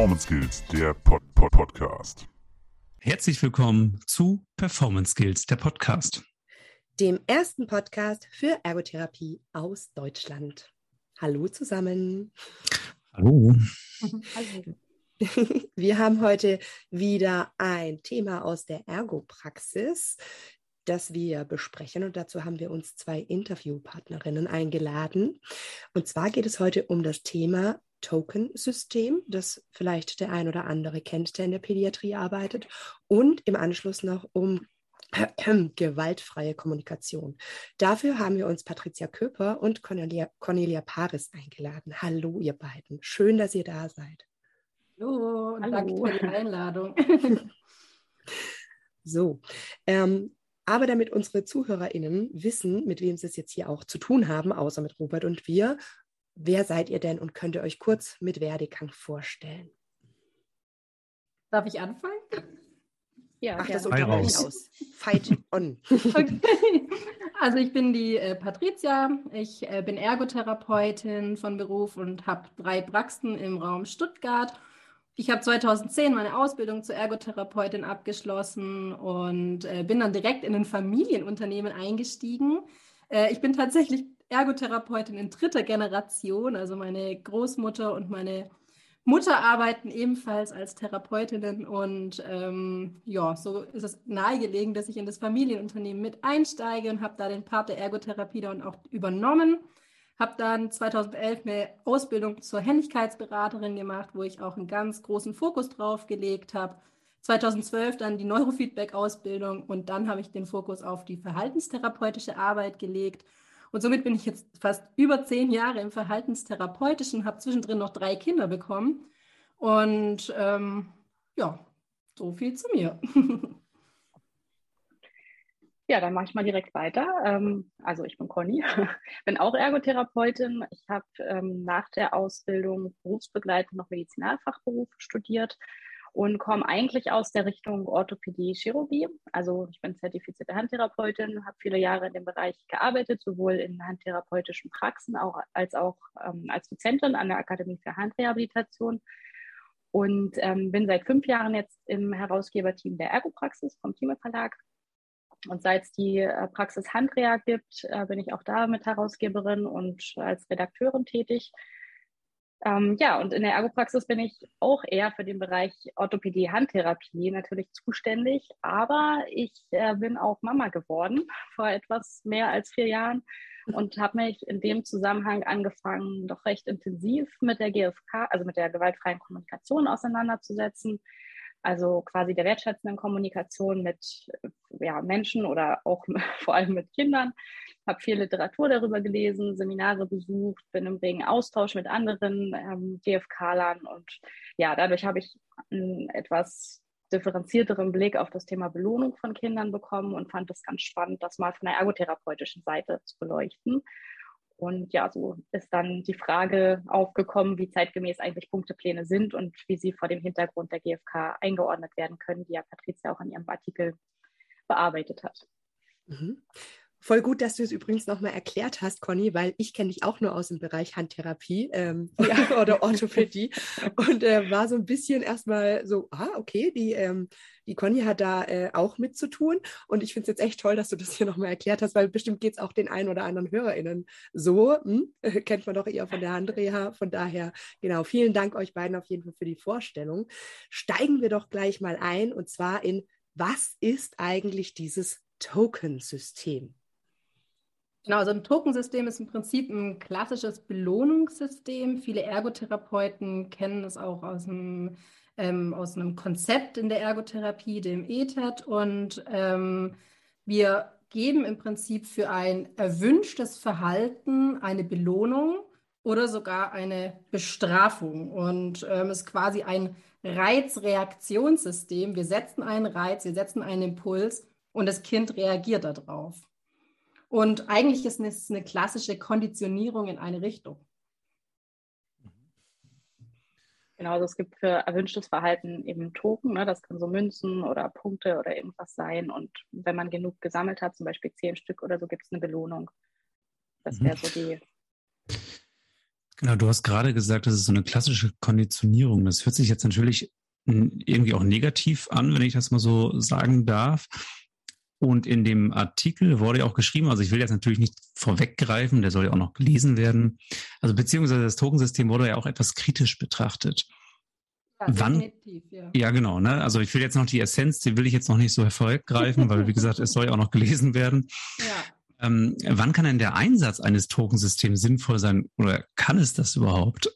Performance Skills, der Pod -Pod Podcast. Herzlich willkommen zu Performance Skills, der Podcast. Dem ersten Podcast für Ergotherapie aus Deutschland. Hallo zusammen. Hallo. Hallo. Wir haben heute wieder ein Thema aus der Ergopraxis, das wir besprechen. Und dazu haben wir uns zwei Interviewpartnerinnen eingeladen. Und zwar geht es heute um das Thema Token-System, das vielleicht der ein oder andere kennt, der in der Pädiatrie arbeitet, und im Anschluss noch um gewaltfreie Kommunikation. Dafür haben wir uns Patricia Köper und Cornelia, Cornelia Paris eingeladen. Hallo, ihr beiden. Schön, dass ihr da seid. Hallo und Hallo. danke für die Einladung. so, ähm, aber damit unsere ZuhörerInnen wissen, mit wem sie es jetzt hier auch zu tun haben, außer mit Robert und wir, Wer seid ihr denn und könnt ihr euch kurz mit Werdegang vorstellen? Darf ich anfangen? Ja, Ach, das unterbreche aus. Fight on. okay. Also ich bin die äh, Patricia, ich äh, bin Ergotherapeutin von Beruf und habe drei Praxen im Raum Stuttgart. Ich habe 2010 meine Ausbildung zur Ergotherapeutin abgeschlossen und äh, bin dann direkt in ein Familienunternehmen eingestiegen. Äh, ich bin tatsächlich Ergotherapeutin in dritter Generation. Also meine Großmutter und meine Mutter arbeiten ebenfalls als Therapeutinnen und ähm, ja, so ist es nahegelegen, dass ich in das Familienunternehmen mit einsteige und habe da den Part der Ergotherapie dann auch übernommen. Habe dann 2011 eine Ausbildung zur Händigkeitsberaterin gemacht, wo ich auch einen ganz großen Fokus drauf gelegt habe. 2012 dann die Neurofeedback-Ausbildung und dann habe ich den Fokus auf die verhaltenstherapeutische Arbeit gelegt und somit bin ich jetzt fast über zehn Jahre im Verhaltenstherapeutischen, habe zwischendrin noch drei Kinder bekommen. Und ähm, ja, so viel zu mir. Ja, dann mache ich mal direkt weiter. Ähm, also ich bin Conny, bin auch Ergotherapeutin. Ich habe ähm, nach der Ausbildung berufsbegleitend noch Medizinalfachberuf studiert und komme eigentlich aus der Richtung Orthopädie, Chirurgie. Also ich bin zertifizierte Handtherapeutin, habe viele Jahre in dem Bereich gearbeitet, sowohl in handtherapeutischen Praxen auch, als auch ähm, als Dozentin an der Akademie für Handrehabilitation und ähm, bin seit fünf Jahren jetzt im Herausgeberteam der Ergopraxis vom Thieme Verlag. Und seit es die äh, Praxis Handrea gibt, äh, bin ich auch da mit Herausgeberin und als Redakteurin tätig. Ähm, ja, und in der Ergopraxis bin ich auch eher für den Bereich Orthopädie, Handtherapie natürlich zuständig, aber ich äh, bin auch Mama geworden vor etwas mehr als vier Jahren und habe mich in dem Zusammenhang angefangen, doch recht intensiv mit der GFK, also mit der gewaltfreien Kommunikation auseinanderzusetzen. Also quasi der wertschätzenden Kommunikation mit ja, Menschen oder auch vor allem mit Kindern. Habe viel Literatur darüber gelesen, Seminare besucht, bin im regen Austausch mit anderen ähm, DFK-Lern und ja, dadurch habe ich einen etwas differenzierteren Blick auf das Thema Belohnung von Kindern bekommen und fand es ganz spannend, das mal von der ergotherapeutischen Seite zu beleuchten. Und ja, so ist dann die Frage aufgekommen, wie zeitgemäß eigentlich Punktepläne sind und wie sie vor dem Hintergrund der GfK eingeordnet werden können, die ja Patricia auch in ihrem Artikel bearbeitet hat. Mhm. Voll gut, dass du es übrigens nochmal erklärt hast, Conny, weil ich kenne dich auch nur aus dem Bereich Handtherapie ähm, ja. oder Orthopädie und äh, war so ein bisschen erstmal so, ah, okay, die, ähm, die Conny hat da äh, auch mit zu tun und ich finde es jetzt echt toll, dass du das hier nochmal erklärt hast, weil bestimmt geht es auch den einen oder anderen HörerInnen so, hm? kennt man doch eher von der Handreha, von daher, genau, vielen Dank euch beiden auf jeden Fall für die Vorstellung. Steigen wir doch gleich mal ein und zwar in, was ist eigentlich dieses Token-System? Genau, also ein Tokensystem ist im Prinzip ein klassisches Belohnungssystem. Viele Ergotherapeuten kennen es auch aus einem, ähm, aus einem Konzept in der Ergotherapie, dem ETAT. Und ähm, wir geben im Prinzip für ein erwünschtes Verhalten eine Belohnung oder sogar eine Bestrafung. Und ähm, ist quasi ein Reizreaktionssystem. Wir setzen einen Reiz, wir setzen einen Impuls und das Kind reagiert darauf. Und eigentlich ist es eine klassische Konditionierung in eine Richtung. Genau, also es gibt für erwünschtes Verhalten eben Token, ne? das können so Münzen oder Punkte oder irgendwas sein. Und wenn man genug gesammelt hat, zum Beispiel zehn Stück oder so, gibt es eine Belohnung. Das wäre so die Genau, du hast gerade gesagt, das ist so eine klassische Konditionierung. Das hört sich jetzt natürlich irgendwie auch negativ an, wenn ich das mal so sagen darf. Und in dem Artikel wurde ja auch geschrieben, also ich will jetzt natürlich nicht vorweggreifen, der soll ja auch noch gelesen werden. Also beziehungsweise das Tokensystem wurde ja auch etwas kritisch betrachtet. Ja, Wann? Ja. ja, genau. Ne? Also ich will jetzt noch die Essenz, die will ich jetzt noch nicht so vorweggreifen, weil wie gesagt, es soll ja auch noch gelesen werden. Ja. Ähm, wann kann denn der Einsatz eines Tokensystems sinnvoll sein oder kann es das überhaupt?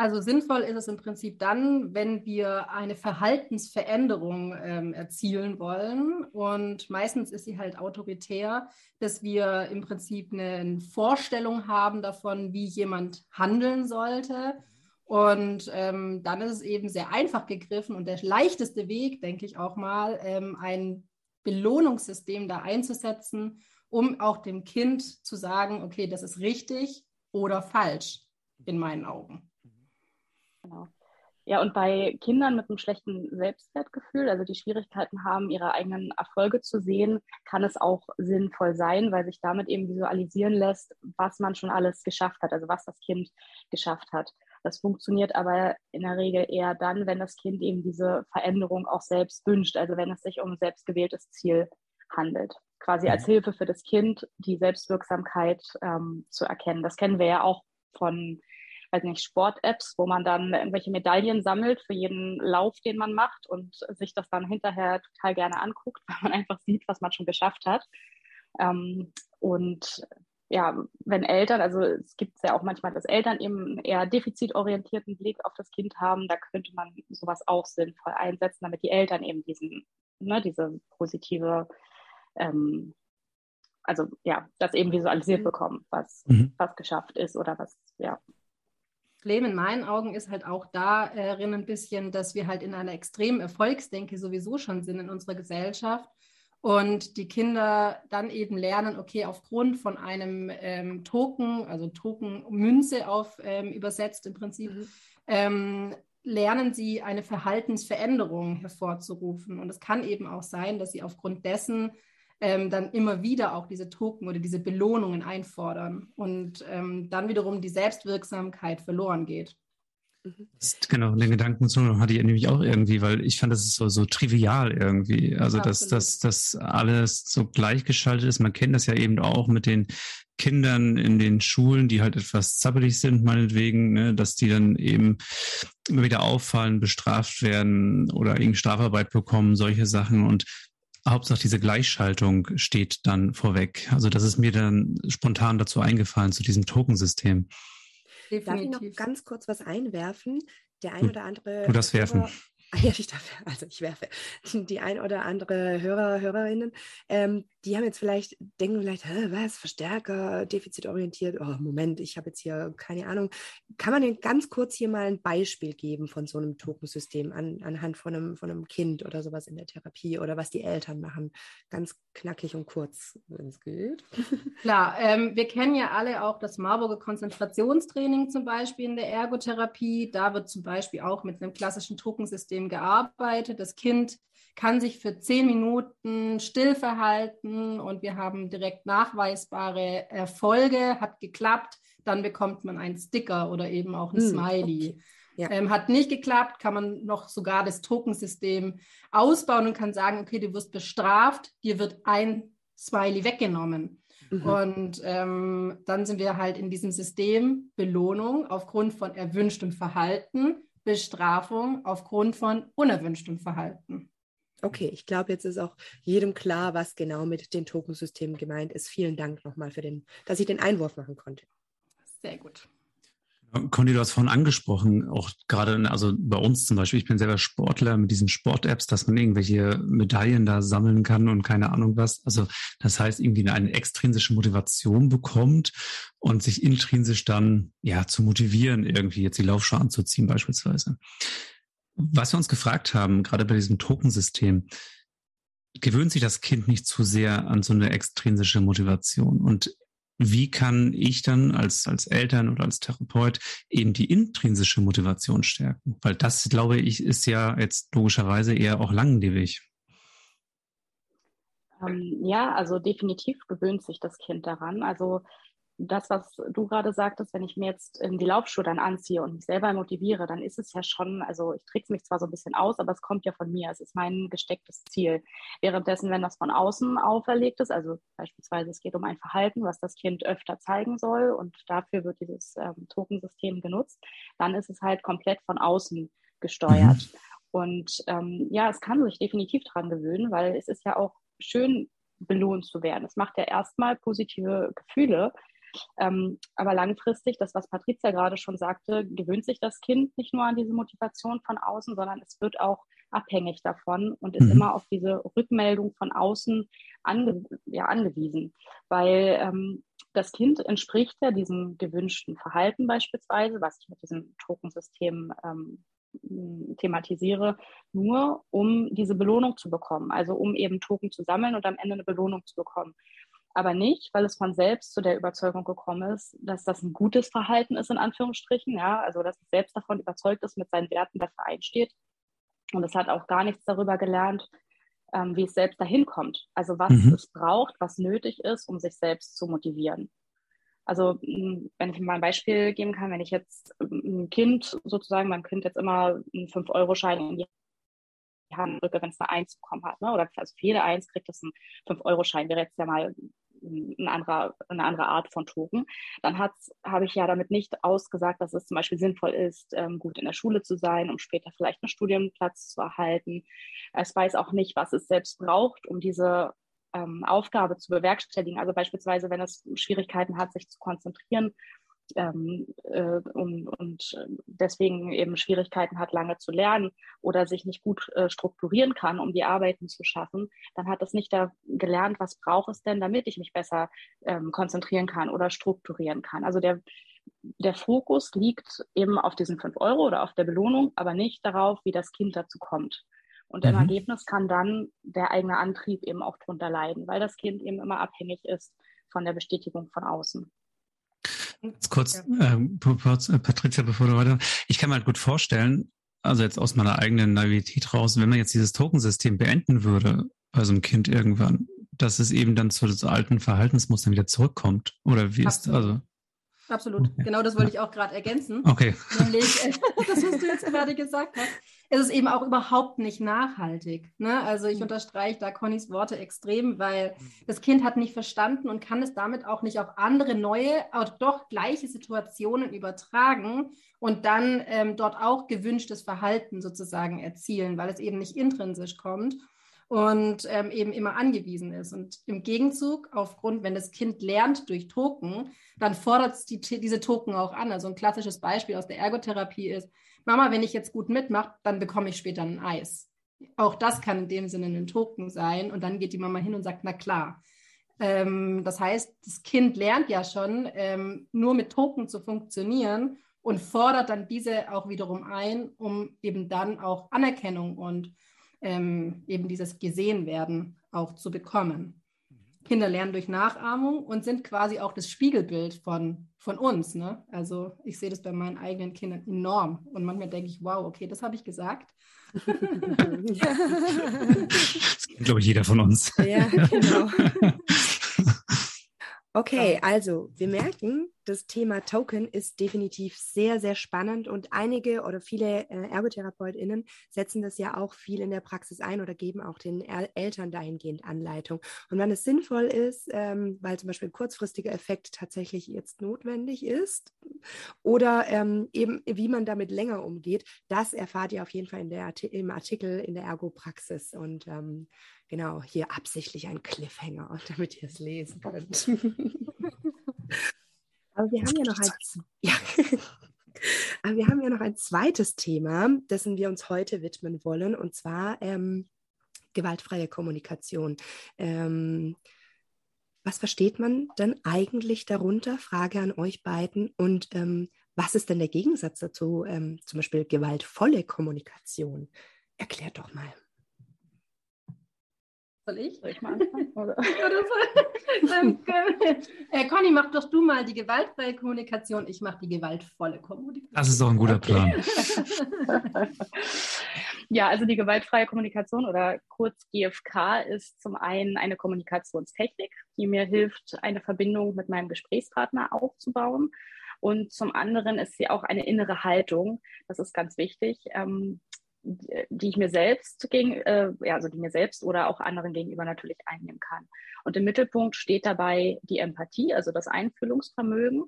Also sinnvoll ist es im Prinzip dann, wenn wir eine Verhaltensveränderung ähm, erzielen wollen. Und meistens ist sie halt autoritär, dass wir im Prinzip eine Vorstellung haben davon, wie jemand handeln sollte. Und ähm, dann ist es eben sehr einfach gegriffen und der leichteste Weg, denke ich auch mal, ähm, ein Belohnungssystem da einzusetzen, um auch dem Kind zu sagen, okay, das ist richtig oder falsch in meinen Augen. Genau. Ja, und bei Kindern mit einem schlechten Selbstwertgefühl, also die Schwierigkeiten haben, ihre eigenen Erfolge zu sehen, kann es auch sinnvoll sein, weil sich damit eben visualisieren lässt, was man schon alles geschafft hat, also was das Kind geschafft hat. Das funktioniert aber in der Regel eher dann, wenn das Kind eben diese Veränderung auch selbst wünscht, also wenn es sich um ein selbstgewähltes Ziel handelt. Quasi als mhm. Hilfe für das Kind, die Selbstwirksamkeit ähm, zu erkennen. Das kennen wir ja auch von weiß nicht, Sport-Apps, wo man dann irgendwelche Medaillen sammelt für jeden Lauf, den man macht und sich das dann hinterher total gerne anguckt, weil man einfach sieht, was man schon geschafft hat. Ähm, und ja, wenn Eltern, also es gibt ja auch manchmal, dass Eltern eben einen eher defizitorientierten Blick auf das Kind haben, da könnte man sowas auch sinnvoll einsetzen, damit die Eltern eben diesen, ne, diese positive, ähm, also ja, das eben visualisiert mhm. bekommen, was, mhm. was geschafft ist oder was, ja, Problem in meinen Augen ist halt auch darin ein bisschen, dass wir halt in einer extremen Erfolgsdenke sowieso schon sind in unserer Gesellschaft und die Kinder dann eben lernen, okay, aufgrund von einem ähm, Token, also Token-Münze auf ähm, übersetzt im Prinzip, mhm. ähm, lernen sie eine Verhaltensveränderung hervorzurufen. Und es kann eben auch sein, dass sie aufgrund dessen ähm, dann immer wieder auch diese Token oder diese Belohnungen einfordern und ähm, dann wiederum die Selbstwirksamkeit verloren geht. Mhm. Genau, den Gedanken hatte ich nämlich auch irgendwie, weil ich fand, das ist so, so trivial irgendwie. Also, dass, dass, dass alles so gleichgeschaltet ist. Man kennt das ja eben auch mit den Kindern in den Schulen, die halt etwas zappelig sind, meinetwegen, ne, dass die dann eben immer wieder auffallen, bestraft werden oder irgendwie Strafarbeit bekommen, solche Sachen. Und Hauptsache diese Gleichschaltung steht dann vorweg. Also das ist mir dann spontan dazu eingefallen, zu diesem Tokensystem. Definitiv. Darf ich noch ganz kurz was einwerfen? Der ein oder andere. Du das werfen. Ah ja, ich darf, also ich werfe die ein oder andere Hörer, Hörerinnen, ähm, die haben jetzt vielleicht, denken vielleicht, was, Verstärker, defizitorientiert, oh Moment, ich habe jetzt hier keine Ahnung. Kann man denn ganz kurz hier mal ein Beispiel geben von so einem Tokensystem an, anhand von einem, von einem Kind oder sowas in der Therapie oder was die Eltern machen? Ganz knackig und kurz, wenn es geht. Klar, ähm, wir kennen ja alle auch das Marburger Konzentrationstraining zum Beispiel in der Ergotherapie. Da wird zum Beispiel auch mit einem klassischen Tokensystem gearbeitet. Das Kind kann sich für zehn Minuten still verhalten und wir haben direkt nachweisbare Erfolge, hat geklappt, dann bekommt man einen Sticker oder eben auch ein hm, Smiley. Okay. Ja. Ähm, hat nicht geklappt, kann man noch sogar das Tokensystem ausbauen und kann sagen, okay, du wirst bestraft, dir wird ein Smiley weggenommen. Mhm. Und ähm, dann sind wir halt in diesem System Belohnung aufgrund von erwünschtem Verhalten, Bestrafung aufgrund von unerwünschtem Verhalten. Okay, ich glaube, jetzt ist auch jedem klar, was genau mit den Tokensystemen gemeint ist. Vielen Dank nochmal für den, dass ich den Einwurf machen konnte. Sehr gut. Conny, du hast vorhin angesprochen, auch gerade, also bei uns zum Beispiel, ich bin selber Sportler mit diesen Sport-Apps, dass man irgendwelche Medaillen da sammeln kann und keine Ahnung was. Also das heißt, irgendwie eine extrinsische Motivation bekommt und sich intrinsisch dann ja zu motivieren, irgendwie jetzt die Laufschuhe anzuziehen beispielsweise. Was wir uns gefragt haben, gerade bei diesem Tokensystem, gewöhnt sich das Kind nicht zu sehr an so eine extrinsische Motivation? Und wie kann ich dann als, als Eltern oder als Therapeut eben die intrinsische Motivation stärken? Weil das, glaube ich, ist ja jetzt logischerweise eher auch langlebig. Ähm, ja, also definitiv gewöhnt sich das Kind daran. Also das, was du gerade sagtest, wenn ich mir jetzt die Laufschuhe dann anziehe und mich selber motiviere, dann ist es ja schon, also ich trickse mich zwar so ein bisschen aus, aber es kommt ja von mir. Es ist mein gestecktes Ziel. Währenddessen, wenn das von außen auferlegt ist, also beispielsweise es geht um ein Verhalten, was das Kind öfter zeigen soll und dafür wird dieses ähm, Tokensystem genutzt, dann ist es halt komplett von außen gesteuert. Mhm. Und ähm, ja, es kann sich definitiv daran gewöhnen, weil es ist ja auch schön, belohnt zu werden. Es macht ja erstmal positive Gefühle, ähm, aber langfristig, das, was Patricia gerade schon sagte, gewöhnt sich das Kind nicht nur an diese Motivation von außen, sondern es wird auch abhängig davon und ist mhm. immer auf diese Rückmeldung von außen ange ja, angewiesen. Weil ähm, das Kind entspricht ja diesem gewünschten Verhalten beispielsweise, was ich mit diesem Tokensystem ähm, thematisiere, nur um diese Belohnung zu bekommen, also um eben Token zu sammeln und am Ende eine Belohnung zu bekommen aber nicht, weil es von selbst zu der Überzeugung gekommen ist, dass das ein gutes Verhalten ist, in Anführungsstrichen, ja, also dass es selbst davon überzeugt ist, mit seinen Werten dafür einsteht. Und es hat auch gar nichts darüber gelernt, ähm, wie es selbst dahin kommt. Also was mhm. es braucht, was nötig ist, um sich selbst zu motivieren. Also wenn ich mal ein Beispiel geben kann, wenn ich jetzt ein Kind sozusagen, mein Kind jetzt immer einen 5-Euro-Schein in die Hand drücke, wenn es eine Eins bekommen hat, ne? oder also für jede Eins kriegt es einen 5-Euro-Schein, wäre jetzt ja mal eine andere, eine andere Art von Token, dann habe ich ja damit nicht ausgesagt, dass es zum Beispiel sinnvoll ist, ähm, gut in der Schule zu sein, um später vielleicht einen Studienplatz zu erhalten. Es weiß auch nicht, was es selbst braucht, um diese ähm, Aufgabe zu bewerkstelligen. Also beispielsweise, wenn es Schwierigkeiten hat, sich zu konzentrieren, ähm, äh, und, und deswegen eben Schwierigkeiten hat, lange zu lernen oder sich nicht gut äh, strukturieren kann, um die Arbeiten zu schaffen, dann hat es nicht da gelernt, was braucht es denn, damit ich mich besser ähm, konzentrieren kann oder strukturieren kann. Also der, der Fokus liegt eben auf diesen 5 Euro oder auf der Belohnung, aber nicht darauf, wie das Kind dazu kommt. Und mhm. im Ergebnis kann dann der eigene Antrieb eben auch drunter leiden, weil das Kind eben immer abhängig ist von der Bestätigung von außen. Jetzt kurz, ja. Ähm, äh, Patricia, bevor du weiter. Ich kann mir halt gut vorstellen, also jetzt aus meiner eigenen Naivität raus, wenn man jetzt dieses Tokensystem beenden würde bei so einem Kind irgendwann, dass es eben dann zu alten Verhaltensmustern wieder zurückkommt. Oder wie Absolut. ist also? Absolut. Okay. Genau das wollte ich auch gerade ergänzen. Okay. Nämlich, äh, das, was du jetzt gerade gesagt hast es ist eben auch überhaupt nicht nachhaltig. Ne? Also ich mhm. unterstreiche da Connys Worte extrem, weil mhm. das Kind hat nicht verstanden und kann es damit auch nicht auf andere neue, auch doch gleiche Situationen übertragen und dann ähm, dort auch gewünschtes Verhalten sozusagen erzielen, weil es eben nicht intrinsisch kommt und ähm, eben immer angewiesen ist. Und im Gegenzug, aufgrund, wenn das Kind lernt durch Token, dann fordert es die, diese Token auch an. Also ein klassisches Beispiel aus der Ergotherapie ist, Mama, wenn ich jetzt gut mitmache, dann bekomme ich später ein Eis. Auch das kann in dem Sinne ein Token sein. Und dann geht die Mama hin und sagt, na klar. Ähm, das heißt, das Kind lernt ja schon, ähm, nur mit Token zu funktionieren und fordert dann diese auch wiederum ein, um eben dann auch Anerkennung und ähm, eben dieses Gesehenwerden auch zu bekommen. Kinder lernen durch Nachahmung und sind quasi auch das Spiegelbild von, von uns. Ne? Also ich sehe das bei meinen eigenen Kindern enorm. Und manchmal denke ich, wow, okay, das habe ich gesagt. das kennt, glaube ich, jeder von uns. Ja, genau. Okay, also wir merken, das Thema Token ist definitiv sehr, sehr spannend und einige oder viele äh, ErgotherapeutInnen setzen das ja auch viel in der Praxis ein oder geben auch den El Eltern dahingehend Anleitung. Und wenn es sinnvoll ist, ähm, weil zum Beispiel ein kurzfristiger Effekt tatsächlich jetzt notwendig ist oder ähm, eben wie man damit länger umgeht, das erfahrt ihr auf jeden Fall in der, im Artikel in der Ergo-Praxis und ähm, genau, hier absichtlich ein Cliffhanger, damit ihr es lesen könnt. Aber wir haben ja noch ein, ja. Aber wir haben ja noch ein zweites Thema, dessen wir uns heute widmen wollen, und zwar ähm, gewaltfreie Kommunikation. Ähm, was versteht man denn eigentlich darunter? Frage an euch beiden. Und ähm, was ist denn der Gegensatz dazu, ähm, zum Beispiel gewaltvolle Kommunikation? Erklärt doch mal. Soll ich? Soll ich mal anfangen? Oder? äh, Conny, mach doch du mal die gewaltfreie Kommunikation. Ich mache die gewaltvolle Kommunikation. Das ist doch ein guter Okay. Plan. Ja, also die gewaltfreie Kommunikation oder kurz GFK ist zum einen eine Kommunikationstechnik, die mir hilft, eine Verbindung mit meinem Gesprächspartner aufzubauen. Und zum anderen ist sie auch eine innere Haltung, das ist ganz wichtig, ähm, die ich mir selbst gegen, äh, ja, also die mir selbst oder auch anderen gegenüber natürlich einnehmen kann. Und im Mittelpunkt steht dabei die Empathie, also das Einfühlungsvermögen.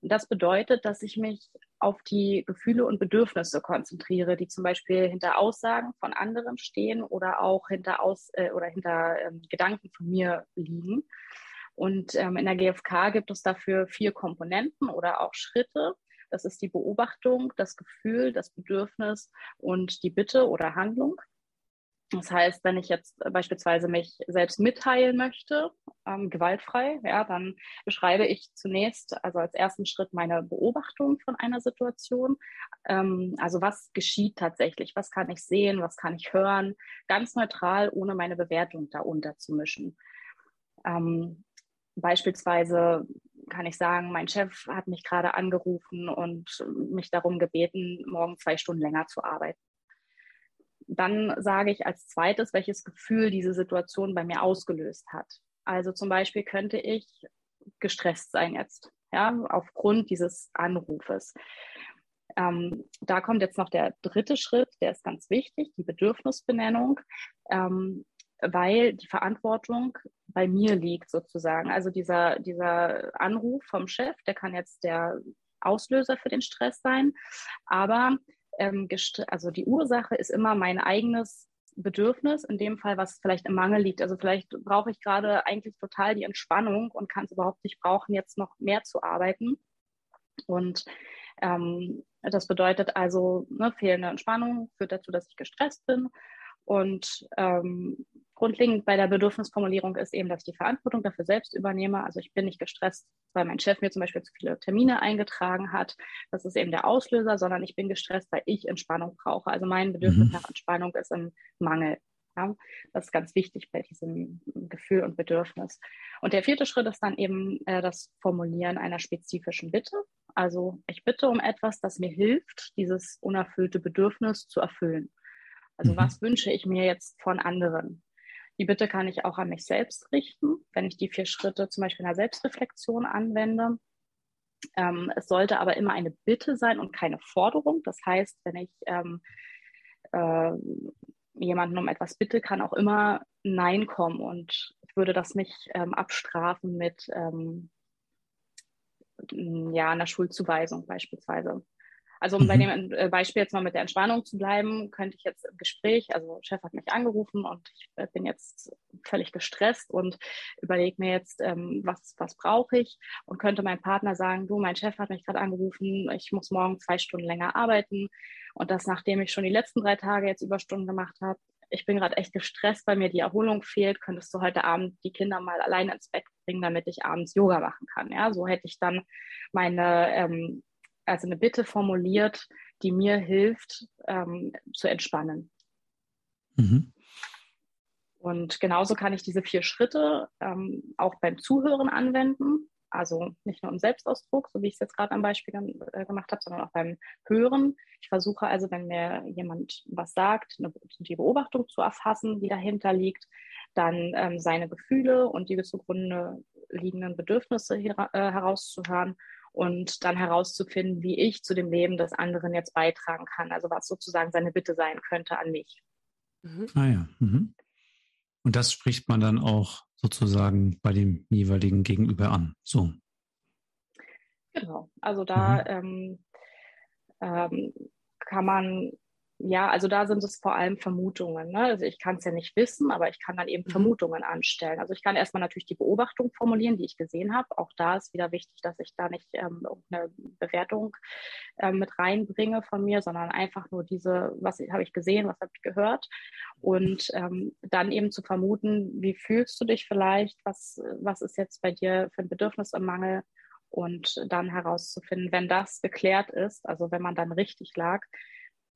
Und das bedeutet, dass ich mich auf die Gefühle und Bedürfnisse konzentriere, die zum Beispiel hinter Aussagen von anderen stehen oder auch hinter, Aus, äh, oder hinter ähm, Gedanken von mir liegen. Und ähm, in der GfK gibt es dafür vier Komponenten oder auch Schritte. Das ist die Beobachtung, das Gefühl, das Bedürfnis und die Bitte oder Handlung. Das heißt, wenn ich jetzt beispielsweise mich selbst mitteilen möchte, ähm, gewaltfrei, ja, dann beschreibe ich zunächst, also als ersten Schritt, meine Beobachtung von einer Situation. Ähm, also was geschieht tatsächlich? Was kann ich sehen? Was kann ich hören? Ganz neutral, ohne meine Bewertung da unterzumischen. Ähm, beispielsweise kann ich sagen, mein Chef hat mich gerade angerufen und mich darum gebeten, morgen zwei Stunden länger zu arbeiten. Dann sage ich als zweites, welches Gefühl diese Situation bei mir ausgelöst hat. Also zum Beispiel könnte ich gestresst sein jetzt, ja, aufgrund dieses Anrufes. Ähm, da kommt jetzt noch der dritte Schritt, der ist ganz wichtig, die Bedürfnisbenennung, ähm, weil die Verantwortung bei mir liegt sozusagen. Also dieser, dieser Anruf vom Chef, der kann jetzt der Auslöser für den Stress sein, aber ähm, also die Ursache ist immer mein eigenes Bedürfnis, in dem Fall, was vielleicht im Mangel liegt. Also vielleicht brauche ich gerade eigentlich total die Entspannung und kann es überhaupt nicht brauchen, jetzt noch mehr zu arbeiten. Und ähm, das bedeutet also, ne, fehlende Entspannung führt dazu, dass ich gestresst bin. Und ähm, grundlegend bei der Bedürfnisformulierung ist eben, dass ich die Verantwortung dafür selbst übernehme. Also ich bin nicht gestresst, weil mein Chef mir zum Beispiel zu viele Termine eingetragen hat. Das ist eben der Auslöser, sondern ich bin gestresst, weil ich Entspannung brauche. Also mein Bedürfnis Mhm. nach Entspannung ist im Mangel. Ja, das ist ganz wichtig bei diesem Gefühl und Bedürfnis. Und der vierte Schritt ist dann eben äh, das Formulieren einer spezifischen Bitte. Also ich bitte um etwas, das mir hilft, dieses unerfüllte Bedürfnis zu erfüllen. Also Mhm. was wünsche ich mir jetzt von anderen? Die Bitte kann ich auch an mich selbst richten, wenn ich die vier Schritte zum Beispiel in der Selbstreflexion anwende. Ähm, es sollte aber immer eine Bitte sein und keine Forderung. Das heißt, wenn ich ähm, äh, jemanden um etwas bitte, kann auch immer Nein kommen und ich würde das nicht ähm, abstrafen mit ähm, ja, einer Schulzuweisung beispielsweise. Also um bei Mhm. dem äh, Beispiel jetzt mal mit der Entspannung zu bleiben, könnte ich jetzt im Gespräch, also Chef hat mich angerufen und ich äh, bin jetzt völlig gestresst und überlege mir jetzt, ähm, was, was brauche ich und könnte mein Partner sagen, du, mein Chef hat mich gerade angerufen, ich muss morgen zwei Stunden länger arbeiten und das, nachdem ich schon die letzten drei Tage jetzt Überstunden gemacht habe, ich bin gerade echt gestresst, weil mir die Erholung fehlt, könntest du heute Abend die Kinder mal alleine ins Bett bringen, damit ich abends Yoga machen kann. Ja, so hätte ich dann meine ähm, also eine Bitte formuliert, die mir hilft, ähm, zu entspannen. Mhm. Und genauso kann ich diese vier Schritte ähm, auch beim Zuhören anwenden. Also nicht nur im Selbstausdruck, so wie ich es jetzt gerade am Beispiel äh, gemacht habe, sondern auch beim Hören. Ich versuche also, wenn mir jemand was sagt, eine, die Beobachtung zu erfassen, die dahinter liegt, dann ähm, seine Gefühle und die zugrunde liegenden Bedürfnisse hier, äh, herauszuhören und dann herauszufinden, wie ich zu dem Leben des anderen jetzt beitragen kann. Also was sozusagen seine Bitte sein könnte an mich. Mhm. Ah ja. Mhm. Und das spricht man dann auch sozusagen bei dem jeweiligen Gegenüber an. So. Genau. Also da ähm, ähm, kann man, ja, also da sind es vor allem Vermutungen. Ne? Also ich kann es ja nicht wissen, aber ich kann dann eben Mhm. Vermutungen anstellen. Also ich kann erstmal natürlich die Beobachtung formulieren, die ich gesehen habe. Auch da ist wieder wichtig, dass ich da nicht ähm, irgendeine Bewertung ähm, mit reinbringe von mir, sondern einfach nur diese, was habe ich gesehen, was habe ich gehört. Und ähm, dann eben zu vermuten, wie fühlst du dich vielleicht, was, was ist jetzt bei dir für ein Bedürfnis im Mangel und dann herauszufinden, wenn das geklärt ist, also wenn man dann richtig lag,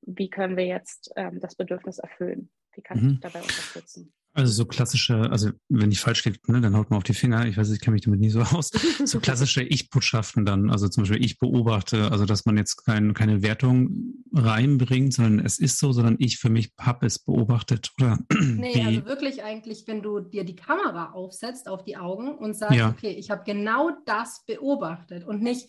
wie können wir jetzt ähm, das Bedürfnis erfüllen? Wie kann ich Mhm. dich dabei unterstützen? Also so klassische, also wenn ich falsch liege, ne, dann haut man auf die Finger. Ich weiß, ich kenne mich damit nie so aus. So klassische Ich-Botschaften dann, also zum Beispiel ich beobachte, also dass man jetzt kein, keine Wertung reinbringt, sondern es ist so, sondern ich für mich habe es beobachtet oder Nee, wie? also wirklich eigentlich, wenn du dir die Kamera aufsetzt auf die Augen und sagst, ja. okay, ich habe genau das beobachtet und nicht,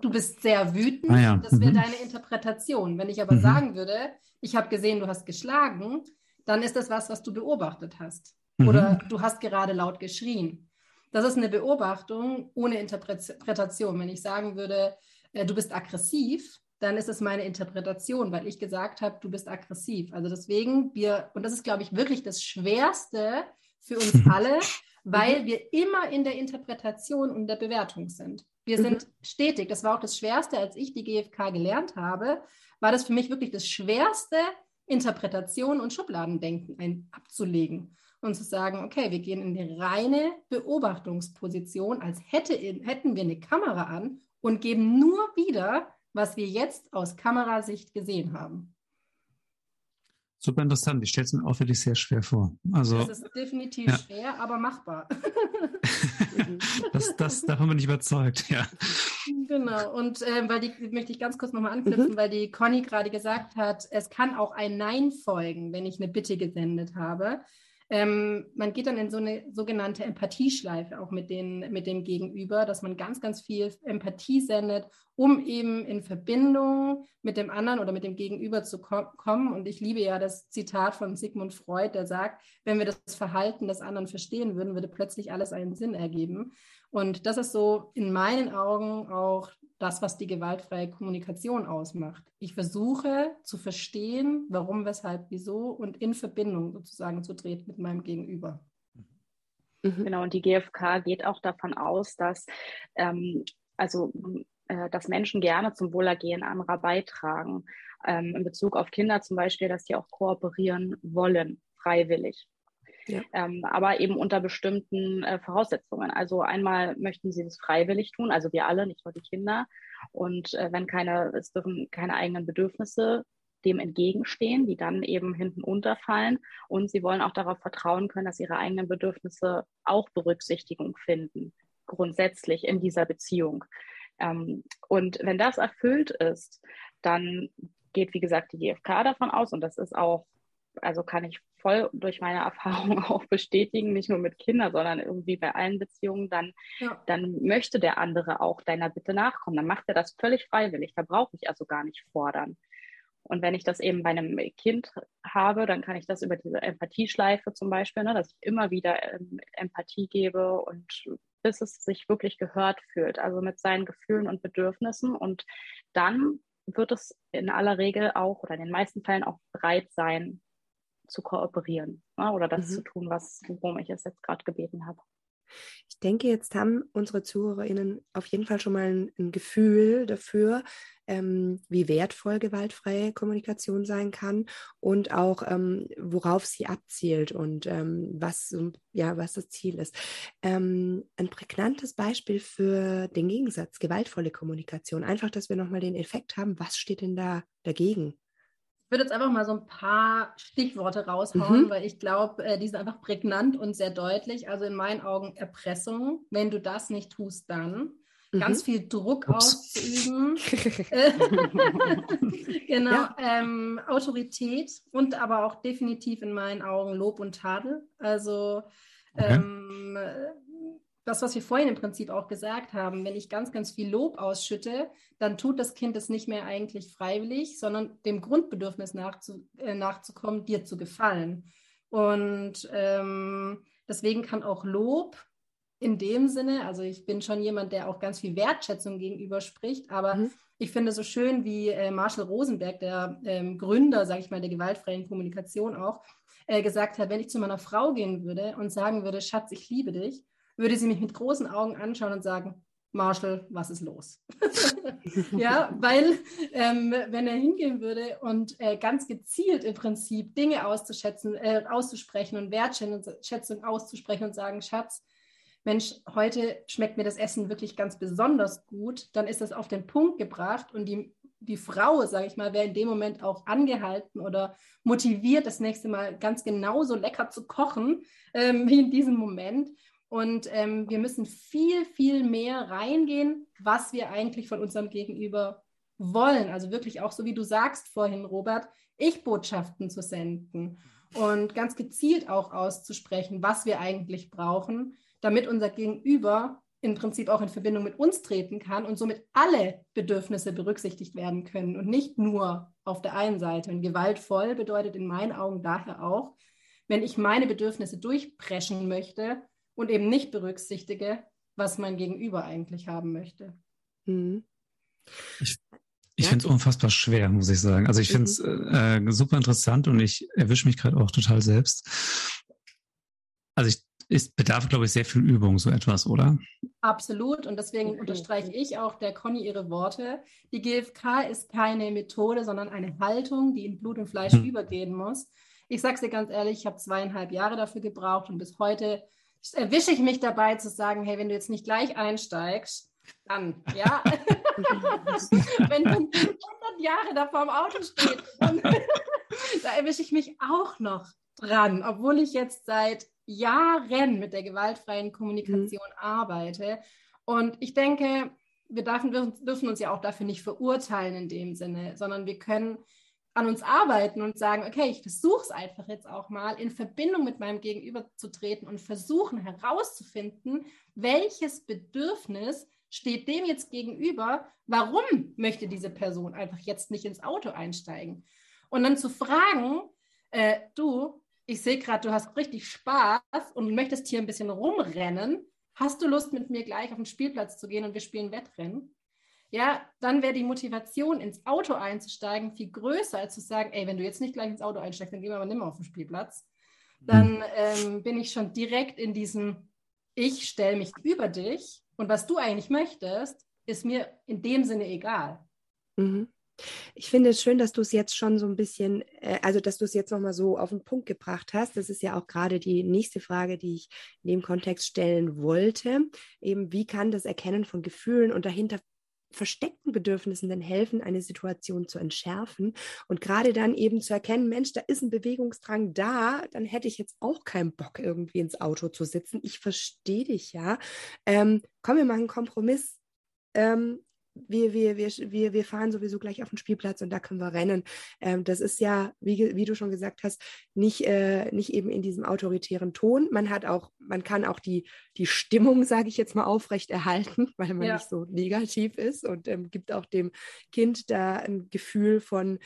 du bist sehr wütend, ah, ja. das wäre mhm. deine Interpretation. Wenn ich aber mhm. sagen würde, ich habe gesehen, du hast geschlagen, dann ist das was, was du beobachtet hast. Mhm. Oder du hast gerade laut geschrien. Das ist eine Beobachtung ohne Interpretation. Wenn ich sagen würde, äh, du bist aggressiv, dann ist es meine Interpretation, weil ich gesagt habe, du bist aggressiv. Also deswegen, wir, und das ist, glaube ich, wirklich das Schwerste für uns alle, weil mhm. wir immer in der Interpretation und der Bewertung sind. Wir mhm. sind stetig. Das war auch das Schwerste, als ich die GfK gelernt habe, war das für mich wirklich das Schwerste, Interpretation und Schubladendenken ein, abzulegen und zu sagen, okay, wir gehen in die reine Beobachtungsposition, als hätte, hätten wir eine Kamera an und geben nur wieder, was wir jetzt aus Kamerasicht gesehen haben. Super interessant. Ich stelle es mir auch wirklich sehr schwer vor. Also, das ist definitiv ja. schwer, aber machbar. das, das, davon bin ich überzeugt, ja. Genau. Und äh, weil die möchte ich ganz kurz nochmal anknüpfen, mhm. weil die Conny gerade gesagt hat, es kann auch ein Nein folgen, wenn ich eine Bitte gesendet habe. Ähm, man geht dann in so eine sogenannte Empathieschleife auch mit, den, mit dem Gegenüber, dass man ganz, ganz viel Empathie sendet, um eben in Verbindung mit dem anderen oder mit dem Gegenüber zu ko kommen. Und ich liebe ja das Zitat von Sigmund Freud, der sagt, wenn wir das Verhalten des anderen verstehen würden, würde plötzlich alles einen Sinn ergeben. Und das ist so in meinen Augen auch das, was die gewaltfreie Kommunikation ausmacht. Ich versuche zu verstehen, warum, weshalb, wieso und in Verbindung sozusagen zu treten mit meinem Gegenüber. Mhm. Genau, und die GfK geht auch davon aus, dass, ähm, also, äh, dass Menschen gerne zum Wohlergehen anderer beitragen. Ähm, in Bezug auf Kinder zum Beispiel, dass sie auch kooperieren wollen, freiwillig. Ja. Ähm, aber eben unter bestimmten äh, Voraussetzungen. Also einmal möchten sie das freiwillig tun, also wir alle, nicht nur die Kinder. Und äh, wenn keine, es dürfen keine eigenen Bedürfnisse dem entgegenstehen, die dann eben hinten unterfallen. Und sie wollen auch darauf vertrauen können, dass ihre eigenen Bedürfnisse auch Berücksichtigung finden, grundsätzlich in dieser Beziehung. Ähm, und wenn das erfüllt ist, dann geht, wie gesagt, die GfK davon aus, und das ist auch also kann ich voll durch meine Erfahrung auch bestätigen, nicht nur mit Kindern, sondern irgendwie bei allen Beziehungen, dann, ja. dann möchte der andere auch deiner Bitte nachkommen. Dann macht er das völlig freiwillig. Da brauche ich also gar nicht fordern. Und wenn ich das eben bei einem Kind habe, dann kann ich das über diese Empathieschleife zum Beispiel, ne, dass ich immer wieder ähm, Empathie gebe und bis es sich wirklich gehört fühlt, also mit seinen Gefühlen und Bedürfnissen. Und dann wird es in aller Regel auch oder in den meisten Fällen auch bereit sein, zu kooperieren ne? oder das mhm. zu tun, was, worum ich es jetzt gerade gebeten habe. Ich denke, jetzt haben unsere ZuhörerInnen auf jeden Fall schon mal ein, ein Gefühl dafür, ähm, wie wertvoll gewaltfreie Kommunikation sein kann und auch ähm, worauf sie abzielt und ähm, was, ja, was das Ziel ist. Ähm, ein prägnantes Beispiel für den Gegensatz, gewaltvolle Kommunikation. Einfach, dass wir nochmal den Effekt haben, was steht denn da dagegen? Ich würde jetzt einfach mal so ein paar Stichworte raushauen, mhm. weil ich glaube, äh, die sind einfach prägnant und sehr deutlich. Also in meinen Augen Erpressung. Wenn du das nicht tust, dann. Mhm. Ganz viel Druck Ups. auszuüben. genau. Ja. Ähm, Autorität und aber auch definitiv in meinen Augen Lob und Tadel. Also okay. ähm, das, was wir vorhin im Prinzip auch gesagt haben, wenn ich ganz, ganz viel Lob ausschütte, dann tut das Kind es nicht mehr eigentlich freiwillig, sondern dem Grundbedürfnis nachzu, äh, nachzukommen, dir zu gefallen. Und ähm, deswegen kann auch Lob in dem Sinne, also ich bin schon jemand, der auch ganz viel Wertschätzung gegenüber spricht, aber mhm. ich finde so schön, wie äh, Marshall Rosenberg, der ähm, Gründer, sage ich mal, der gewaltfreien Kommunikation auch, äh, gesagt hat, wenn ich zu meiner Frau gehen würde und sagen würde, Schatz, ich liebe dich, würde sie mich mit großen Augen anschauen und sagen, Marshall, was ist los? ja, weil ähm, wenn er hingehen würde und äh, ganz gezielt im Prinzip Dinge auszuschätzen, äh, auszusprechen und Wertschätzung auszusprechen und sagen, Schatz, Mensch, heute schmeckt mir das Essen wirklich ganz besonders gut, dann ist das auf den Punkt gebracht und die die Frau, sage ich mal, wäre in dem Moment auch angehalten oder motiviert, das nächste Mal ganz genauso lecker zu kochen ähm, wie in diesem Moment. Und ähm, wir müssen viel, viel mehr reingehen, was wir eigentlich von unserem Gegenüber wollen. Also wirklich auch so, wie du sagst vorhin, Robert, Ich-Botschaften zu senden und ganz gezielt auch auszusprechen, was wir eigentlich brauchen, damit unser Gegenüber im Prinzip auch in Verbindung mit uns treten kann und somit alle Bedürfnisse berücksichtigt werden können und nicht nur auf der einen Seite. Und gewaltvoll bedeutet in meinen Augen daher auch, wenn ich meine Bedürfnisse durchpreschen möchte und eben nicht berücksichtige, was mein Gegenüber eigentlich haben möchte. Mhm. Ich, ich ja. finde es unfassbar schwer, muss ich sagen. Also ich finde es mhm. äh, super interessant und ich erwische mich gerade auch total selbst. Also ich es bedarf, glaube ich, sehr viel Übung, so etwas, oder? Absolut. Und deswegen okay. unterstreiche ich auch der Conny ihre Worte. Die GfK ist keine Methode, sondern eine Haltung, die in Blut und Fleisch hm. übergehen muss. Ich sage es dir ganz ehrlich, ich habe zweieinhalb Jahre dafür gebraucht und bis heute erwische ich mich dabei zu sagen, hey, wenn du jetzt nicht gleich einsteigst, dann, ja. wenn man 100 Jahre da vorm Auto steht, dann, da erwische ich mich auch noch dran, obwohl ich jetzt seit Jahren mit der gewaltfreien Kommunikation mhm. arbeite. Und ich denke, wir dürfen, dürfen uns ja auch dafür nicht verurteilen in dem Sinne, sondern wir können an uns arbeiten und sagen, okay, ich versuche es einfach jetzt auch mal, in Verbindung mit meinem Gegenüber zu treten und versuchen herauszufinden, welches Bedürfnis steht dem jetzt gegenüber, warum möchte diese Person einfach jetzt nicht ins Auto einsteigen? Und dann zu fragen, äh, du, ich sehe gerade, du hast richtig Spaß und möchtest hier ein bisschen rumrennen. Hast du Lust, mit mir gleich auf den Spielplatz zu gehen und wir spielen Wettrennen? Ja, dann wäre die Motivation, ins Auto einzusteigen, viel größer, als zu sagen, ey, wenn du jetzt nicht gleich ins Auto einsteigst, dann gehen wir aber nicht mehr auf den Spielplatz. Dann ähm, bin ich schon direkt in diesem, ich stelle mich über dich und was du eigentlich möchtest, ist mir in dem Sinne egal. Mhm. Ich finde es schön, dass du es jetzt schon so ein bisschen, äh, also dass du es jetzt nochmal so auf den Punkt gebracht hast. Das ist ja auch gerade die nächste Frage, die ich in dem Kontext stellen wollte. Eben, wie kann das Erkennen von Gefühlen und dahinter versteckten Bedürfnissen denn helfen, eine Situation zu entschärfen und gerade dann eben zu erkennen, Mensch, da ist ein Bewegungsdrang da, dann hätte ich jetzt auch keinen Bock, irgendwie ins Auto zu sitzen. Ich verstehe dich ja. Ähm, komm, wir machen einen Kompromiss. Ähm, wir, wir, wir, wir, wir fahren sowieso gleich auf den Spielplatz und da können wir rennen. Ähm, das ist ja, wie, wie du schon gesagt hast, nicht, äh, nicht eben in diesem autoritären Ton. Man hat auch, man kann auch die, die Stimmung, sage ich jetzt mal, aufrecht erhalten, weil man ja. nicht so negativ ist und ähm, gibt auch dem Kind da ein Gefühl von,